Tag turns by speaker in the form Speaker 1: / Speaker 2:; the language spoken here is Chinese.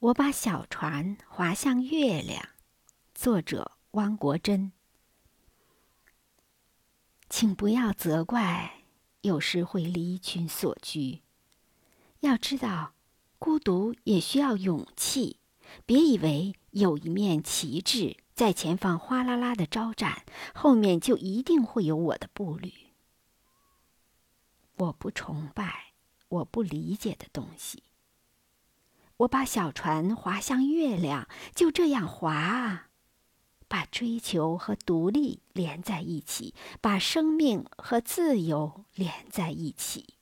Speaker 1: 我把小船划向月亮。作者：汪国真。请不要责怪，有时会离群所居。要知道，孤独也需要勇气。别以为有一面旗帜在前方哗啦啦的招展，后面就一定会有我的步履。我不崇拜，我不理解的东西。我把小船划向月亮，就这样划啊，把追求和独立连在一起，把生命和自由连在一起。